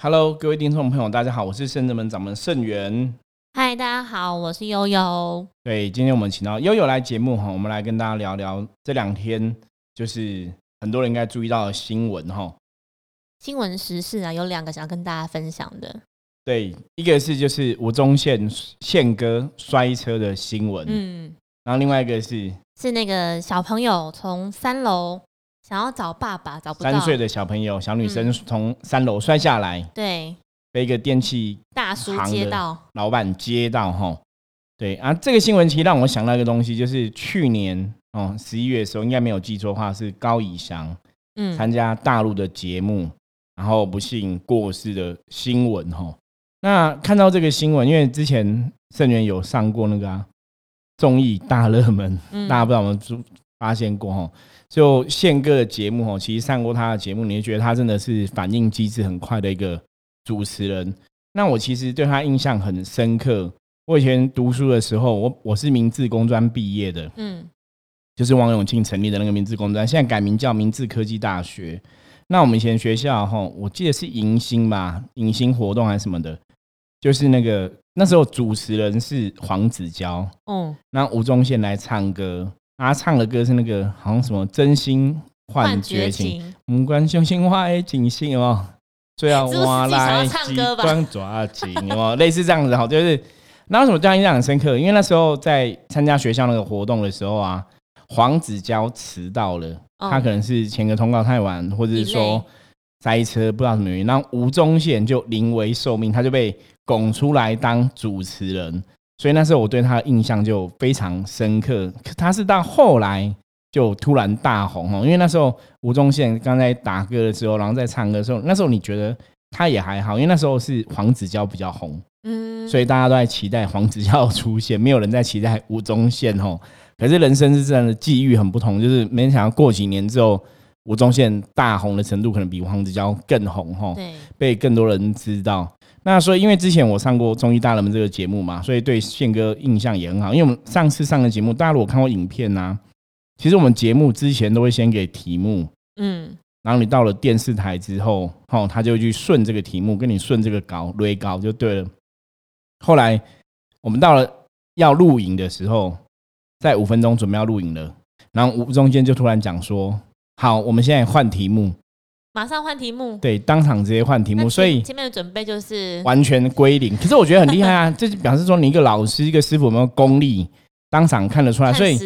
Hello，各位听众朋友，大家好，我是圣人门掌门圣元。嗨，大家好，我是悠悠。对，今天我们请到悠悠来节目哈，我们来跟大家聊聊这两天就是很多人应该注意到的新闻哈。新闻时事啊，有两个想要跟大家分享的。对，一个是就是吴宗宪宪哥摔车的新闻，嗯，然后另外一个是是那个小朋友从三楼。想要找爸爸找不到，三岁的小朋友小女生从三楼摔下来，对，被一个电器大叔接到，老板接到哈，对啊，这个新闻其实让我想到一个东西，就是去年哦十一月的时候，应该没有记错的话，是高以翔嗯。参加大陆的节目，然后不幸过世的新闻哈。那看到这个新闻，因为之前盛元有上过那个综艺大热门，大家不知道我们发现过哈。就宪哥的节目哦，其实上过他的节目，你会觉得他真的是反应机制很快的一个主持人。那我其实对他印象很深刻。我以前读书的时候，我我是明治工专毕业的，嗯，就是王永庆成立的那个明治工专，现在改名叫明治科技大学。那我们以前学校哈，我记得是迎新吧，迎新活动还是什么的，就是那个那时候主持人是黄子佼，嗯，那吴宗宪来唱歌。他唱的歌是那个好像什么真心换绝情，五官雄心花爱锦心哦，最要我来机关抓紧哦，类似这样子哈，就是那为什么对他印象很深刻？因为那时候在参加学校那个活动的时候啊，黄子佼迟到了，他可能是前个通告太晚，或者是说塞车，不知道什么原因。那吴宗宪就临危受命，他就被拱出来当主持人。所以那时候我对他的印象就非常深刻。他是到后来就突然大红哦，因为那时候吴宗宪刚在打歌的时候，然后在唱歌的时候，那时候你觉得他也还好，因为那时候是黄子佼比较红，嗯，所以大家都在期待黄子佼出现，没有人在期待吴宗宪哦。可是人生是这样的际遇很不同，就是没想到过几年之后，吴宗宪大红的程度可能比黄子佼更红哈，被更多人知道。那所以，因为之前我上过《综艺大人们》这个节目嘛，所以对宪哥印象也很好。因为我们上次上的节目，大家如果看过影片呐，其实我们节目之前都会先给题目，嗯，然后你到了电视台之后，哈，他就去顺这个题目，跟你顺这个稿、捋稿就对了。后来我们到了要录影的时候，在五分钟准备要录影了，然后吴中间就突然讲说：“好，我们现在换题目。”马上换题目，对，当场直接换题目，所以前面的准备就是完全归零。可是我觉得很厉害啊，这就表示说你一个老师、一个师傅有没有功力，当场看得出来。所以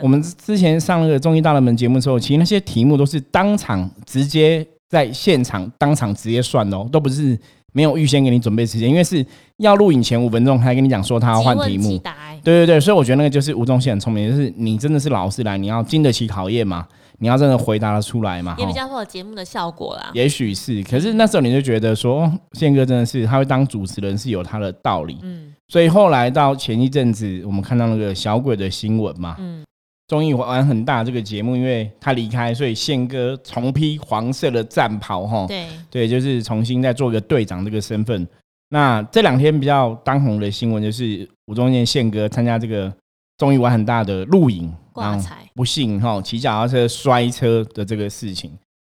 我们之前上那个综艺大热门节目的时候，其实那些题目都是当场直接在现场当场直接算哦，都不是没有预先给你准备时间，因为是要录影前五分钟还跟你讲说他要换题目。对对对，所以我觉得那个就是吴宗宪很聪明，就是你真的是老师来，你要经得起考验嘛。你要真的回答的出来嘛？也比较会有节目的效果啦。也许是，可是那时候你就觉得说，宪哥真的是他会当主持人是有他的道理。嗯，所以后来到前一阵子，我们看到那个小鬼的新闻嘛，嗯，综艺玩很大这个节目，因为他离开，所以宪哥重披黄色的战袍，哈，对对，就是重新再做一个队长这个身份。那这两天比较当红的新闻就是吴宗宪宪哥参加这个。综艺玩很大的录影，挂彩不幸哈，骑脚踏车摔车的这个事情。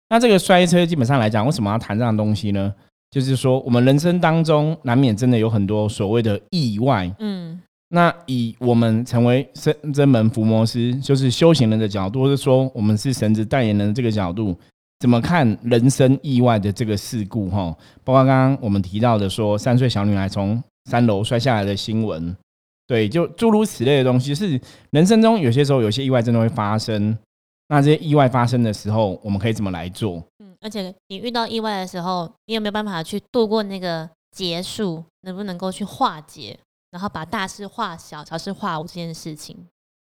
那这个摔车基本上来讲，为什么要谈这样东西呢？就是说，我们人生当中难免真的有很多所谓的意外。嗯，那以我们成为真真门伏魔师，就是修行人的角度，或者说我们是神职代言人的这个角度，怎么看人生意外的这个事故？哈，包括刚刚我们提到的说，三岁小女孩从三楼摔下来的新闻。对，就诸如此类的东西，是人生中有些时候有些意外真的会发生。那这些意外发生的时候，我们可以怎么来做？嗯，而且你遇到意外的时候，你有没有办法去度过那个结束？能不能够去化解，然后把大事化小，小事化无这件事情？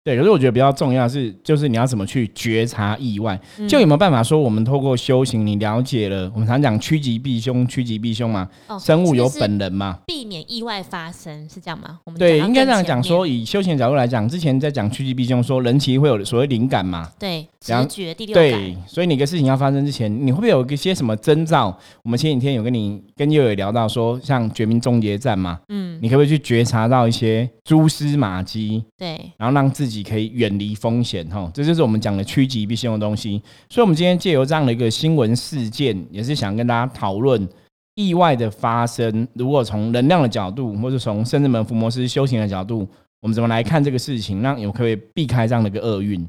对，可是我觉得比较重要是，就是你要怎么去觉察意外，就有没有办法说，我们透过修行，你了解了，我们常讲趋吉避凶，趋吉避凶嘛，生物有本能嘛，避免意外发生是这样吗？我们对，应该这样讲说，以修行角度来讲，之前在讲趋吉避凶，说人其实会有所谓灵感嘛，对，直觉第六对，所以你个事情要发生之前，你会不会有一些什么征兆？我们前几天有跟你跟悠悠聊到说，像绝命终结战嘛，嗯，你可不可以去觉察到一些蛛丝马迹？对，然后让自己可以远离风险，哈，这就是我们讲的趋吉避凶的东西。所以，我们今天借由这样的一个新闻事件，也是想跟大家讨论意外的发生，如果从能量的角度，或者从圣至门福摩斯修行的角度，我们怎么来看这个事情？那有可以避开这样的一个厄运？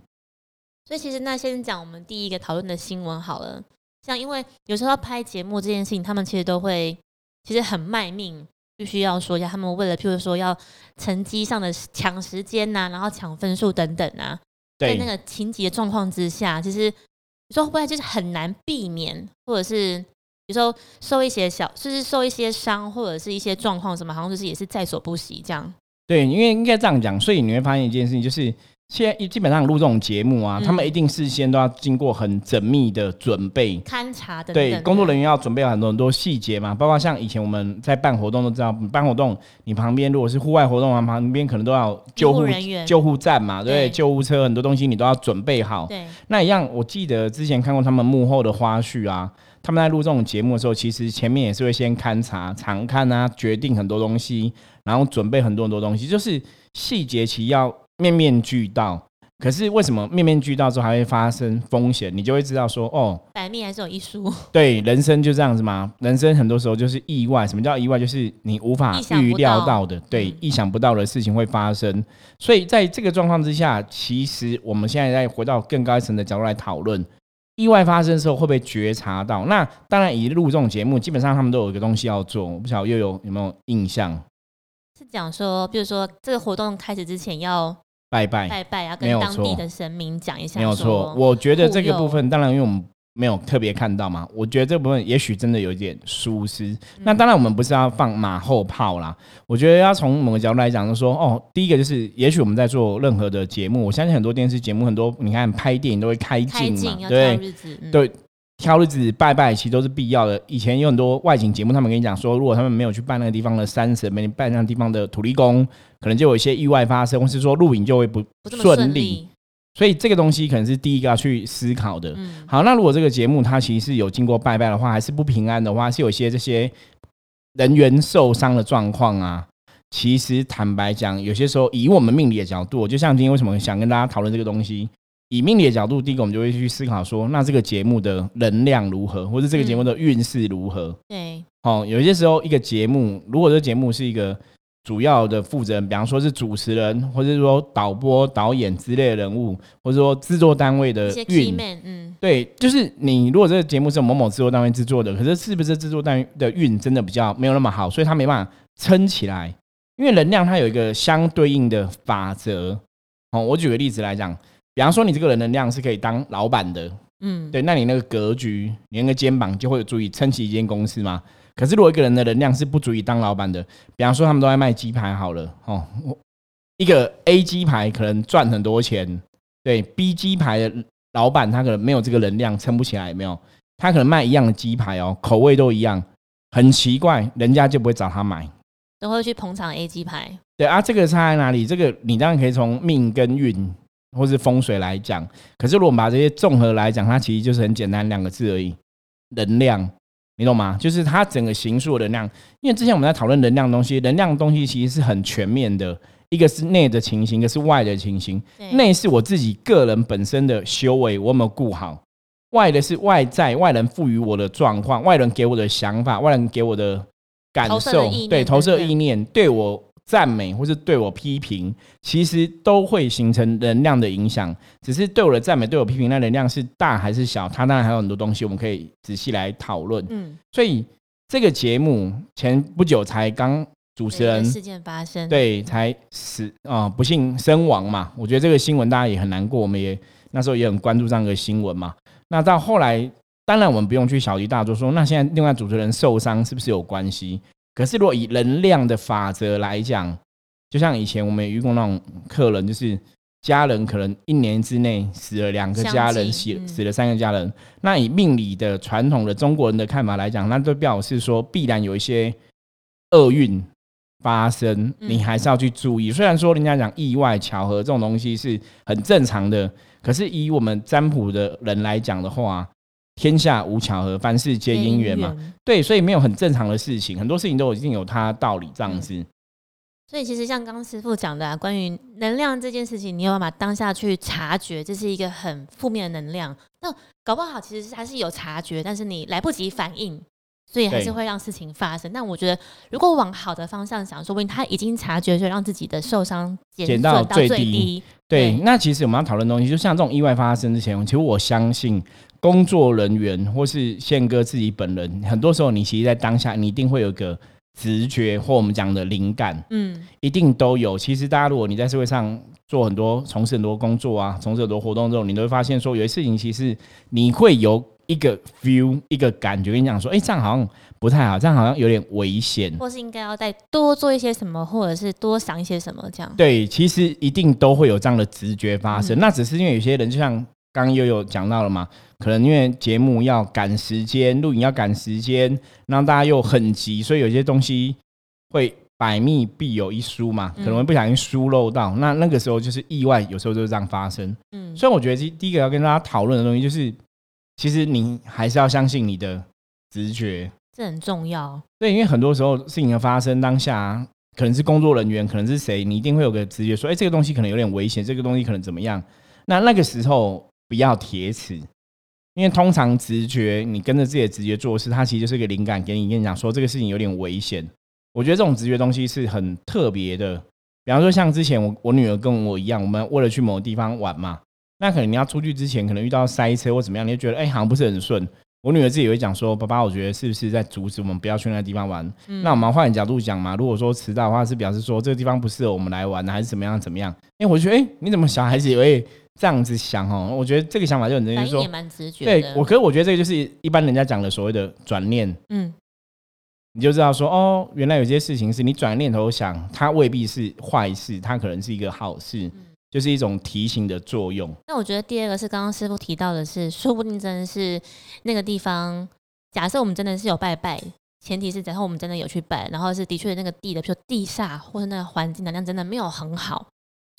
所以其实那先讲我们第一个讨论的新闻好了。像因为有时候拍节目这件事情，他们其实都会其实很卖命，必须要说一下，他们为了譬如说要成绩上的抢时间呐，然后抢分数等等啊，在那个情急的状况之下，其实你说会不会就是很难避免，或者是有时候受一些小，就是受一些伤，或者是一些状况什么，好像就是也是在所不惜这样。对，因为应该这样讲，所以你会发现一件事情就是。现在基本上录这种节目啊，他们一定事先都要经过很缜密的准备、勘察的。对，工作人员要准备很多很多细节嘛，包括像以前我们在办活动都知道，办活动你旁边如果是户外活动啊，旁边可能都要救护人员、救护站嘛，对，救护车很多东西你都要准备好。对，那一样，我记得之前看过他们幕后的花絮啊，他们在录这种节目的时候，其实前面也是会先勘察、常看啊，决定很多东西，然后准备很多很多东西，就是细节其要面面俱到。可是为什么面面俱到之后还会发生风险？你就会知道说，哦，百密还是有一疏。对，人生就这样子嘛。人生很多时候就是意外。什么叫意外？就是你无法预料到的，对，意想不到的事情会发生。所以在这个状况之下，其实我们现在再回到更高一层的角度来讨论，意外发生的时候会不会觉察到？那当然，一录这种节目，基本上他们都有一个东西要做。我不晓得又有有没有印象？是讲说，比如说这个活动开始之前要。拜拜拜拜，要跟当地的神明讲一下。没有错，我觉得这个部分，当然因为我们没有特别看到嘛，我觉得这部分也许真的有一点疏失。那当然，我们不是要放马后炮啦。我觉得要从某个角度来讲，就说哦，第一个就是，也许我们在做任何的节目，我相信很多电视节目，很多你看拍电影都会开镜嘛，对对。挑日子拜拜，其实都是必要的。以前有很多外景节目，他们跟你讲说，如果他们没有去拜那个地方的山神，没拜那个地方的土地公，可能就有一些意外发生，或是说录影就会不顺利。所以这个东西可能是第一个要去思考的。好，那如果这个节目它其实是有经过拜拜的话，还是不平安的话，是有一些这些人员受伤的状况啊。其实坦白讲，有些时候以我们命理的角度，就像今天为什么想跟大家讨论这个东西。以命理的角度，第一个我们就会去思考说，那这个节目的能量如何，或者这个节目的运势如何？对，哦，有些时候一个节目，如果这节目是一个主要的负责人，比方说是主持人，或者是说导播、导演之类的人物，或者说制作单位的运，嗯，对，就是你如果这个节目是某某制作单位制作的，可是是不是制作单位的运真的比较没有那么好，所以他没办法撑起来？因为能量它有一个相对应的法则。哦，我举个例子来讲。比方说，你这个人能量是可以当老板的，嗯，对，那你那个格局，你那个肩膀就会足以撑起一间公司嘛。可是，如果一个人的能量是不足以当老板的，比方说他们都在卖鸡排好了，哦，一个 A 鸡排可能赚很多钱，对，B 鸡排的老板他可能没有这个能量撑不起来，没有，他可能卖一样的鸡排哦，口味都一样，很奇怪，人家就不会找他买，都会去捧场 A 鸡排。对啊，这个差在哪里？这个你当然可以从命跟运。或是风水来讲，可是如果我们把这些综合来讲，它其实就是很简单两个字而已，能量，你懂吗？就是它整个形数的能量。因为之前我们在讨论能量东西，能量东西其实是很全面的，一个是内的情形，一个是外的情形。内是我自己个人本身的修为，我有没有顾好；外的是外在外人赋予我的状况，外人给我的想法，外人给我的感受，对投射意念，对我。赞美或是对我批评，其实都会形成能量的影响。只是对我的赞美、对我批评，那能量是大还是小？它当然还有很多东西，我们可以仔细来讨论。嗯，所以这个节目前不久才刚主持人事件发生，对，才死啊，不幸身亡嘛。我觉得这个新闻大家也很难过，我们也那时候也很关注这样个新闻嘛。那到后来，当然我们不用去小题大做，说那现在另外主持人受伤是不是有关系？可是，如果以能量的法则来讲，就像以前我们遇过那种客人，就是家人可能一年之内死了两个家人，死死了三个家人。那以命理的传统的中国人的看法来讲，那就表示说必然有一些厄运发生，你还是要去注意。虽然说人家讲意外巧合这种东西是很正常的，可是以我们占卜的人来讲的话。天下无巧合，凡事皆因缘嘛。对，所以没有很正常的事情，很多事情都一定有它道理这样子。所以其实像刚师傅讲的，啊关于能量这件事情，你有办法当下去察觉，这是一个很负面的能量。那搞不好其实是还是有察觉，但是你来不及反应，所以还是会让事情发生。但我觉得，如果往好的方向想，说不定他已经察觉，就让自己的受伤减到最低。对，那其实我们要讨论东西，就像这种意外发生之前，其实我相信工作人员或是宪哥自己本人，很多时候你其实，在当下你一定会有个直觉或我们讲的灵感，嗯，一定都有。其实大家如果你在社会上做很多、从事很多工作啊，从事很多活动之后，你都会发现说，有些事情其实你会有。一个 feel，一个感觉，跟你讲说，哎，这样好像不太好，这样好像有点危险，或是应该要再多做一些什么，或者是多想一些什么，这样。对，其实一定都会有这样的直觉发生。那只是因为有些人，就像刚刚又有讲到了嘛，可能因为节目要赶时间，录影要赶时间，让大家又很急，所以有些东西会百密必有一疏嘛，可能会不小心疏漏到。那那个时候就是意外，有时候就是这样发生。嗯，所以我觉得第第一个要跟大家讨论的东西就是。其实你还是要相信你的直觉，这很重要。对，因为很多时候事情的发生当下，可能是工作人员，可能是谁，你一定会有个直觉说：“哎，这个东西可能有点危险，这个东西可能怎么样？”那那个时候不要铁齿，因为通常直觉你跟着自己的直觉做事，它其实就是一个灵感给你，跟你讲说这个事情有点危险。我觉得这种直觉东西是很特别的。比方说，像之前我我女儿跟我一样，我们为了去某个地方玩嘛。那可能你要出去之前，可能遇到塞车或怎么样，你就觉得哎，好像不是很顺。我女儿自己会讲说：“爸爸，我觉得是不是在阻止我们不要去那个地方玩？”那我们换角度讲嘛，如果说迟到的话，是表示说这个地方不适合我们来玩，还是怎么样怎么样？哎，我觉得哎，你怎么小孩子也会这样子想哦？我觉得这个想法就很正确，说蛮直觉。对我，可是我觉得这个就是一般人家讲的所谓的转念。嗯，你就知道说哦，原来有些事情是你转念头想，它未必是坏事，它可能是一个好事。就是一种提醒的作用。那我觉得第二个是刚刚师傅提到的是，说不定真的是那个地方。假设我们真的是有拜拜，前提是假设我们真的有去拜，然后是的确那个地的，比如地煞或者那个环境能量真的没有很好，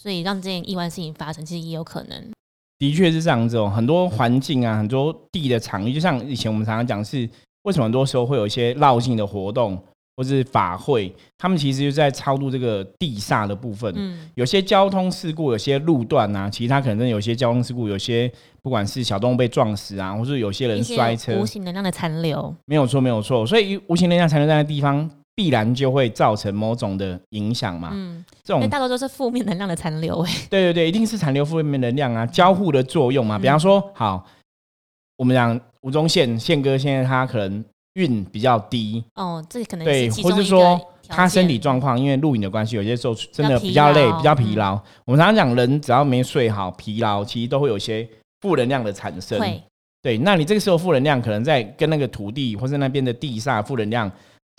所以让这件意外事情发生，其实也有可能。的确是这样子哦，很多环境啊，很多地的场域，就像以前我们常常讲，是为什么很多时候会有一些绕境的活动。或是法会，他们其实就在超度这个地煞的部分。嗯，有些交通事故，有些路段啊，其实他可能有些交通事故，有些不管是小动物被撞死啊，或是有些人摔车，无形能量的残留，没有错，没有错。所以无形能量残留在那地方，必然就会造成某种的影响嘛。嗯，这种大多都是负面能量的残留。哎，对对对，一定是残留负面能量啊，交互的作用嘛。比方说，好，我们讲吴宗宪宪哥，现在他可能。运比较低哦，这可能对，或是说他身体状况，因为录影的关系，有些时候真的比较累，比较疲劳。我们常常讲，人只要没睡好，疲劳其实都会有一些负能量的产生。对，那你这个时候负能量可能在跟那个土地或是那边的地煞负能量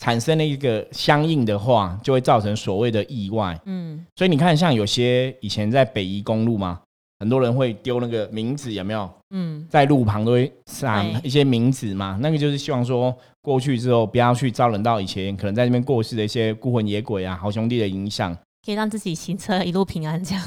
产生了一个相应的话，就会造成所谓的意外。嗯，所以你看，像有些以前在北宜公路嘛。很多人会丢那个名字，有没有？嗯，在路旁都会撒一些名字嘛。那个就是希望说，过去之后不要去招惹到以前可能在那边过世的一些孤魂野鬼啊、好兄弟的影响，可以让自己行车一路平安这样。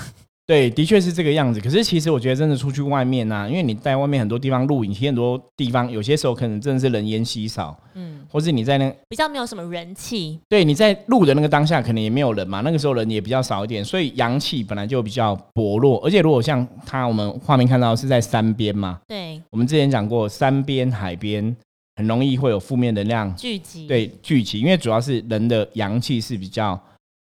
对，的确是这个样子。可是其实我觉得，真的出去外面呢，因为你在外面很多地方录影，其实很多地方有些时候可能真的是人烟稀少，嗯，或是你在那比较没有什么人气。对，你在录的那个当下，可能也没有人嘛，那个时候人也比较少一点，所以阳气本来就比较薄弱。而且如果像他，我们画面看到是在山边嘛，对，我们之前讲过，山边、海边很容易会有负面能量聚集，对，聚集，因为主要是人的阳气是比较。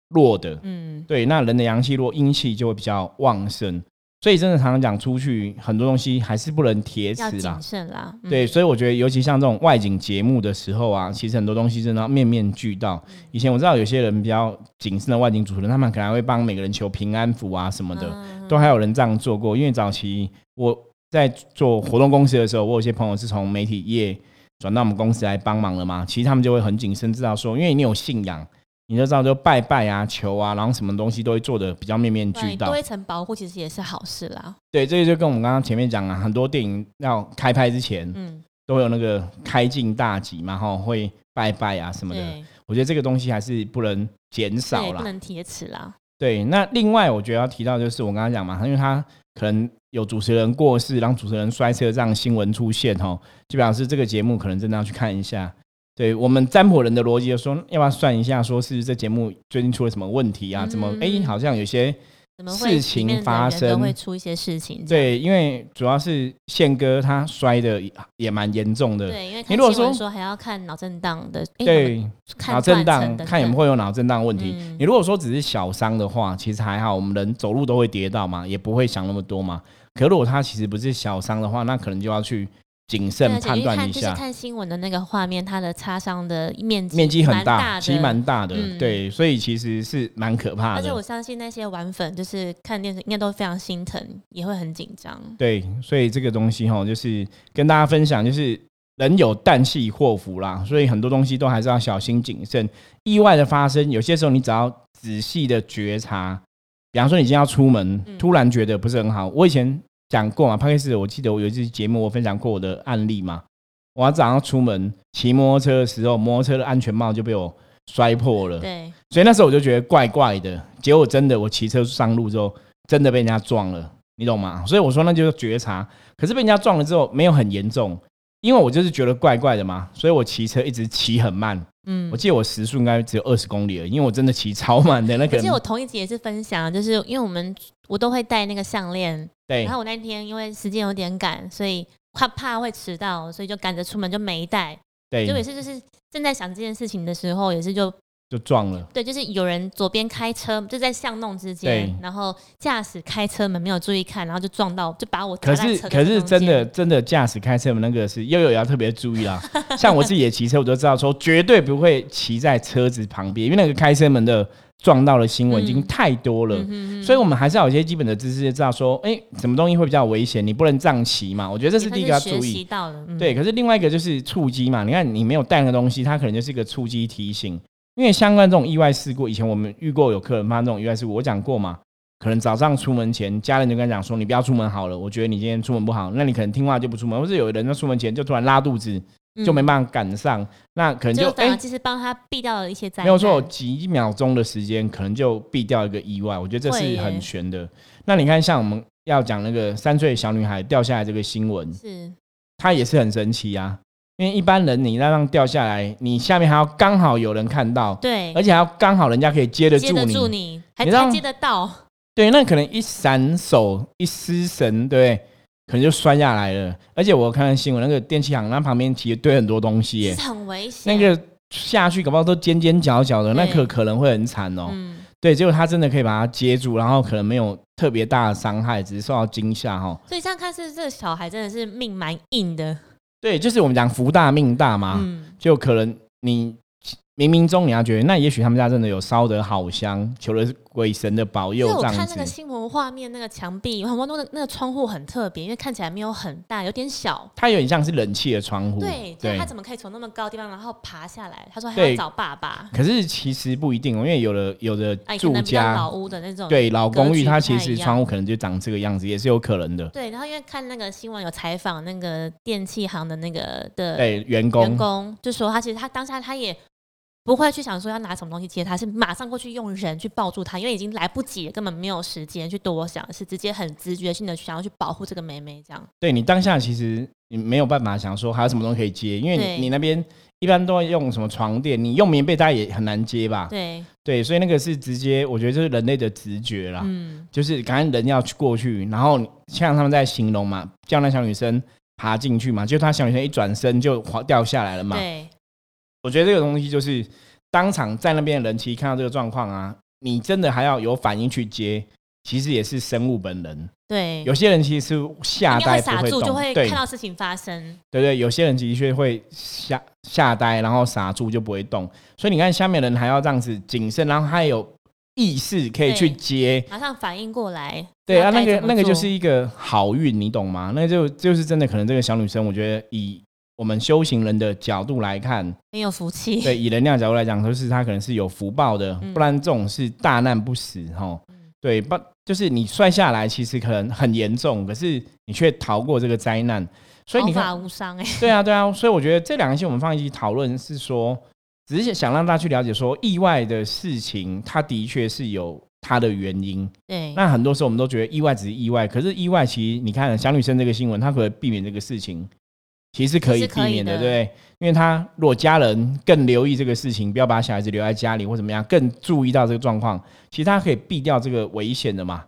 弱的，嗯，对，那人的阳气弱，阴气就会比较旺盛，所以真的常常讲出去很多东西还是不能铁齿啦，谨慎啦，对，所以我觉得尤其像这种外景节目的时候啊，其实很多东西真的要面面俱到。以前我知道有些人比较谨慎的外景主持人，他们可能会帮每个人求平安符啊什么的，都还有人这样做过。因为早期我在做活动公司的时候，我有些朋友是从媒体业转到我们公司来帮忙了嘛，其实他们就会很谨慎，知道说，因为你有信仰。你就知道，就拜拜啊、求啊，然后什么东西都会做的比较面面俱到，多一层保护，其实也是好事啦。对，这个就跟我们刚刚前面讲啊，很多电影要开拍之前，嗯，都有那个开镜大吉嘛，哈，会拜拜啊什么的。我觉得这个东西还是不能减少啦，不能铁齿啦。对，那另外我觉得要提到就是我刚刚讲嘛，因为他可能有主持人过世，然后主持人摔车这样新闻出现，哈，就表示这个节目可能真的要去看一下。对我们占卜人的逻辑就说，要不要算一下，说是这节目最近出了什么问题啊？怎么哎，好像有些事情发生会出一些事情。对，因为主要是宪哥他摔的也蛮严重的。对，因为你如果说说还要看脑震荡的，对，脑震荡看有没有会有脑震荡问题。你如果说只是小伤的话，其实还好，我们人走路都会跌到嘛，也不会想那么多嘛。可如果他其实不是小伤的话，那可能就要去。谨慎判断一下，看新闻的那个画面，它的擦伤的面积面积很大，其实蛮大的，对，所以其实是蛮可怕的。而且我相信那些玩粉，就是看电视应该都非常心疼，也会很紧张。对，所以这个东西哈，就是跟大家分享，就是人有旦夕祸福啦，所以很多东西都还是要小心谨慎。意外的发生，有些时候你只要仔细的觉察，比方说你今天要出门，突然觉得不是很好，我以前。讲过嘛？潘克斯，我记得我有一次节目，我分享过我的案例嘛。我早上出门骑摩托车的时候，摩托车的安全帽就被我摔破了。对，所以那时候我就觉得怪怪的。结果真的，我骑车上路之后，真的被人家撞了，你懂吗？所以我说那就是觉察。可是被人家撞了之后，没有很严重，因为我就是觉得怪怪的嘛，所以我骑车一直骑很慢。嗯，我记得我时速应该只有二十公里了，因为我真的骑超慢的那个。而且我同一集也是分享，就是因为我们我都会戴那个项链，对。然后我那天因为时间有点赶，所以怕怕会迟到，所以就赶着出门就没带。对。就也是就是正在想这件事情的时候，也是就。就撞了，对，就是有人左边开车，就在巷弄之间，然后驾驶开车门没有注意看，然后就撞到，就把我。可是可是真的真的驾驶开车门那个是悠悠要特别注意啦。像我自己也骑车，我就知道说绝对不会骑在车子旁边，因为那个开车门的撞到的新闻已经太多了，所以我们还是要有一些基本的知识，知道说，哎，什么东西会比较危险，你不能这样骑嘛。我觉得这是第一个要注意。到的。对，可是另外一个就是触机嘛，你看你没有带那个东西，它可能就是一个触机提醒。因为相关这种意外事故，以前我们遇过有客人发生这种意外事故，我讲过嘛，可能早上出门前，家人就跟他讲说，你不要出门好了，我觉得你今天出门不好，那你可能听话就不出门，或者有人在出门前就突然拉肚子，就没办法赶上，那可能就哎，其实帮他避掉了一些灾没有错，几秒钟的时间可能就避掉一个意外，我觉得这是很悬的。那你看，像我们要讲那个三岁小女孩掉下来这个新闻，是，她也是很神奇啊。因为一般人你那样掉下来，你下面还要刚好有人看到，对，而且还要刚好人家可以接得住你，住你，还还接得到，对，那可能一闪手一失神，对，可能就摔下来了。而且我看新闻，那个电器行那旁边其实堆很多东西，耶，很危险。那个下去搞不好都尖尖角角的，那可可能会很惨哦。对，结果他真的可以把它接住，然后可能没有特别大的伤害，只是受到惊吓哈。所以这样看是这个小孩真的是命蛮硬的。对，就是我们讲福大命大嘛，就可能你。冥冥中你要觉得，那也许他们家真的有烧得好香，求了鬼神的保佑。我看那个新闻画面，那个墙壁很多那个那个窗户很特别，因为看起来没有很大，有点小。它有点像是冷气的窗户。对，对。它怎么可以从那么高的地方然后爬下来？他说还要找爸爸。可是其实不一定哦，因为有的有的住家老屋的那种，对老公寓，它其实窗户可能就长这个样子，也是有可能的。对，然后因为看那个新闻有采访那个电器行的那个的对员工员工，就说他其实他当下他也。不会去想说要拿什么东西接他，是马上过去用人去抱住他，因为已经来不及了，根本没有时间去多想，是直接很直觉性的想要去保护这个妹妹。这样，对你当下其实你没有办法想说还有什么东西可以接，因为你那边一般都要用什么床垫，你用棉被大家也很难接吧？对对，所以那个是直接，我觉得就是人类的直觉啦，嗯，就是感觉人要去过去，然后像他们在形容嘛，叫那小女生爬进去嘛，就她小女生一转身就滑掉下来了嘛，对。我觉得这个东西就是当场在那边的人，其实看到这个状况啊，你真的还要有反应去接，其实也是生物本能。对，有些人其实是吓呆不会动，就会看到事情发生。对对，有些人的确会吓吓呆，然后傻住就不会动。所以你看，下面人还要这样子谨慎，然后还有意识可以去接，马上反应过来。对啊，那个那个就是一个好运，你懂吗？那就就是真的，可能这个小女生，我觉得以。我们修行人的角度来看，很有福气。对，以能量角度来讲，就是他可能是有福报的，不然这种是大难不死哈。对，不就是你摔下来，其实可能很严重，可是你却逃过这个灾难，所以你看无伤哎。对啊，对啊，所以我觉得这两个星我们放一起讨论，是说只是想让大家去了解，说意外的事情，它的确是有它的原因。对，那很多时候我们都觉得意外只是意外，可是意外其实你看小女生这个新闻，她可以避免这个事情。其实是可以避免的，对不对？因为他如果家人更留意这个事情，不要把小孩子留在家里或怎么样，更注意到这个状况，其实他可以避掉这个危险的嘛。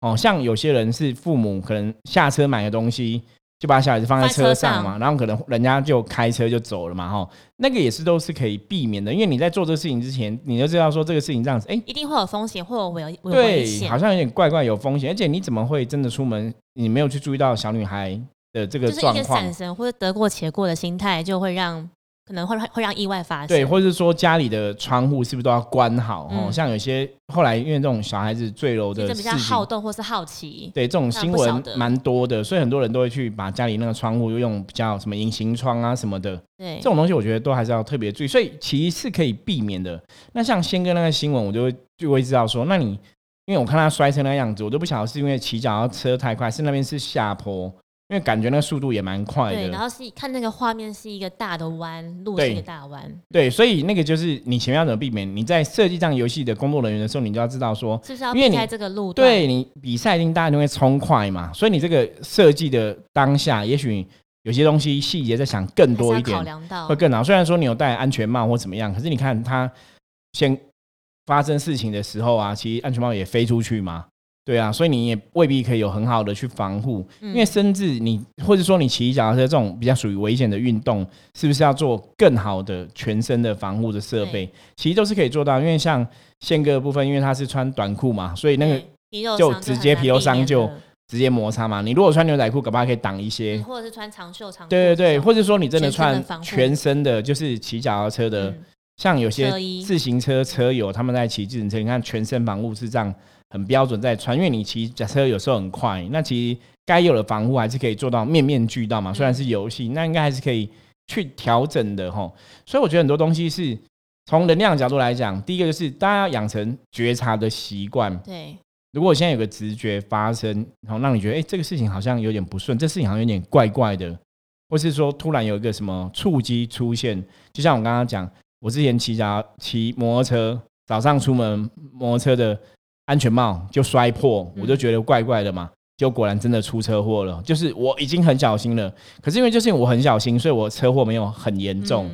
哦，像有些人是父母可能下车买个东西。就把小孩子放在车上嘛，然后可能人家就开车就走了嘛，哈，那个也是都是可以避免的，因为你在做这个事情之前，你就知道说这个事情这样子，哎，一定会有风险，会有危对，好像有点怪怪有风险，而且你怎么会真的出门，你没有去注意到小女孩的这个状况，闪神或者得过且过的心态，就会让。可能会会让意外发生，对，或者是说家里的窗户是不是都要关好？哦，像有些后来因为这种小孩子坠楼的，比较好动或是好奇，对，这种新闻蛮多的，所以很多人都会去把家里那个窗户用比较什么隐形窗啊什么的，对，这种东西我觉得都还是要特别注意，所以其实是可以避免的。那像先跟那个新闻，我就会就会知道说，那你因为我看他摔成那样子，我都不晓得是因为骑脚车太快，是那边是下坡。因为感觉那速度也蛮快的，对，然后是看那个画面是一个大的弯，路是一个大弯，对，所以那个就是你前面要怎么避免？你在设计这样游戏的工作人员的时候，你就要知道说，就是要避开这个路段，对你比赛一定大家都会冲快嘛，所以你这个设计的当下，也许有些东西细节在想更多一点，会更好。虽然说你有戴安全帽或怎么样，可是你看它先发生事情的时候啊，其实安全帽也飞出去嘛。对啊，所以你也未必可以有很好的去防护，因为甚至你或者说你骑脚踏车这种比较属于危险的运动，是不是要做更好的全身的防护的设备？其实都是可以做到，因为像宪哥的部分，因为他是穿短裤嘛，所以那个就直接皮肉伤就直接摩擦嘛。你如果穿牛仔裤，可怕可以挡一些，或者是穿长袖长对对对，或者说你真的穿全身的，就是骑脚踏车的，像有些自行车车友他们在骑自行车，你看全身防护是这样。很标准，在穿越你骑假车有时候很快，那其实该有的防护还是可以做到面面俱到嘛。虽然是游戏，那应该还是可以去调整的吼。所以我觉得很多东西是从能量角度来讲，第一个就是大家要养成觉察的习惯。对，如果现在有个直觉发生，然后让你觉得哎，这个事情好像有点不顺，这事情好像有点怪怪的，或是说突然有一个什么触机出现，就像我刚刚讲，我之前骑脚骑摩托车，早上出门摩托车的。安全帽就摔破，我就觉得怪怪的嘛，就果然真的出车祸了。就是我已经很小心了，可是因为就是因为我很小心，所以我车祸没有很严重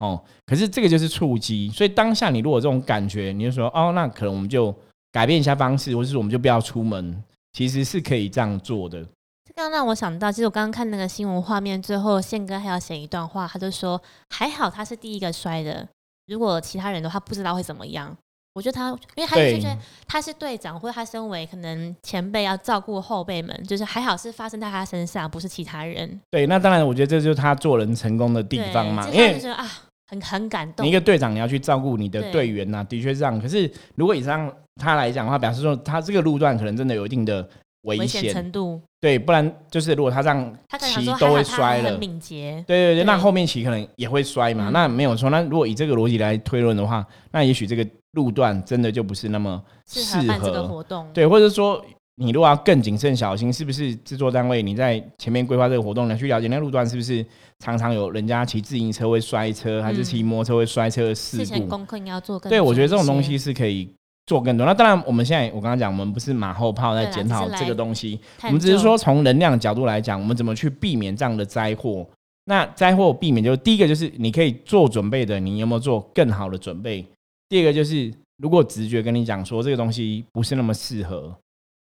哦。可是这个就是触击，所以当下你如果这种感觉，你就说哦，那可能我们就改变一下方式，或者是我们就不要出门，其实是可以这样做的。这刚让我想到，其实我刚刚看那个新闻画面，最后宪哥还要写一段话，他就说还好他是第一个摔的，如果其他人的话不知道会怎么样。我觉得他，因为他就觉得他是队长，或者他身为可能前辈要照顾后辈们，就是还好是发生在他身上，不是其他人。对，那当然，我觉得这就是他做人成功的地方嘛。因为啊，很很感动。你一个队长，你要去照顾你的队员呐，的确是这样。可是如果以上他来讲的话，表示说他这个路段可能真的有一定的危险程度。对，不然就是如果他这样骑都会摔了。敏捷。对对对，那后面骑可能也会摔嘛。那没有错。那如果以这个逻辑来推论的话，那也许这个。路段真的就不是那么适合这个活动，对，或者说你如果要更谨慎小心，是不是制作单位你在前面规划这个活动，呢去了解那路段是不是常常有人家骑自行车会摔车，还是骑摩托车会摔车的事故？之前功课应该要做更。对，我觉得这种东西是可以做更多。那当然，我们现在我刚刚讲，我们不是马后炮在检讨这个东西，我们只是说从能量角度来讲，我们怎么去避免这样的灾祸。那灾祸避免，就是第一个就是你可以做准备的，你有没有做更好的准备？第二个就是。如果直觉跟你讲说这个东西不是那么适合，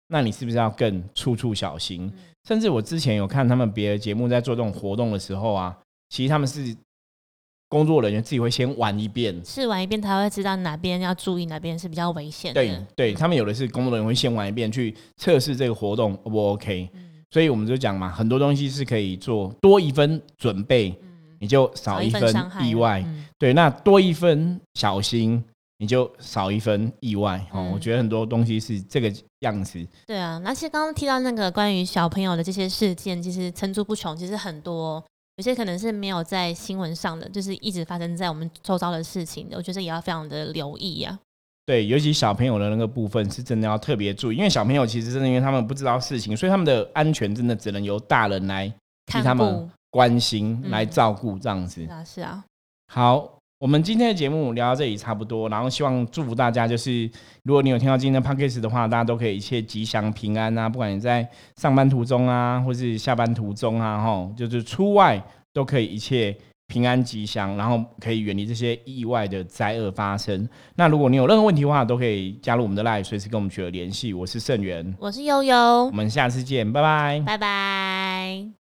那你是不是要更处处小心？甚至我之前有看他们别的节目在做这种活动的时候啊，其实他们是工作人员自己会先玩一遍，试玩一遍，他会知道哪边要注意，哪边是比较危险。对，对他们有的是工作人员会先玩一遍，去测试这个活动 O 不 OK。所以我们就讲嘛，很多东西是可以做多一分准备，你就少一分意外。对，那多一分小心。你就少一分意外哦，我觉得很多东西是这个样子。对啊，那其实刚刚提到那个关于小朋友的这些事件，其实层出不穷，其实很多，有些可能是没有在新闻上的，就是一直发生在我们周遭的事情，我觉得也要非常的留意呀。对，尤其小朋友的那个部分是真的要特别注意，因为小朋友其实真的因为他们不知道事情，所以他们的安全真的只能由大人来替他们关心、来照顾这样子。是啊，是啊。好。我们今天的节目聊到这里差不多，然后希望祝福大家，就是如果你有听到今天的 podcast 的话，大家都可以一切吉祥平安啊！不管你在上班途中啊，或是下班途中啊，哈，就是出外都可以一切平安吉祥，然后可以远离这些意外的灾厄发生。那如果你有任何问题的话，都可以加入我们的 Line，随时跟我们取得联系。我是盛元，我是悠悠，我们下次见，拜拜，拜拜。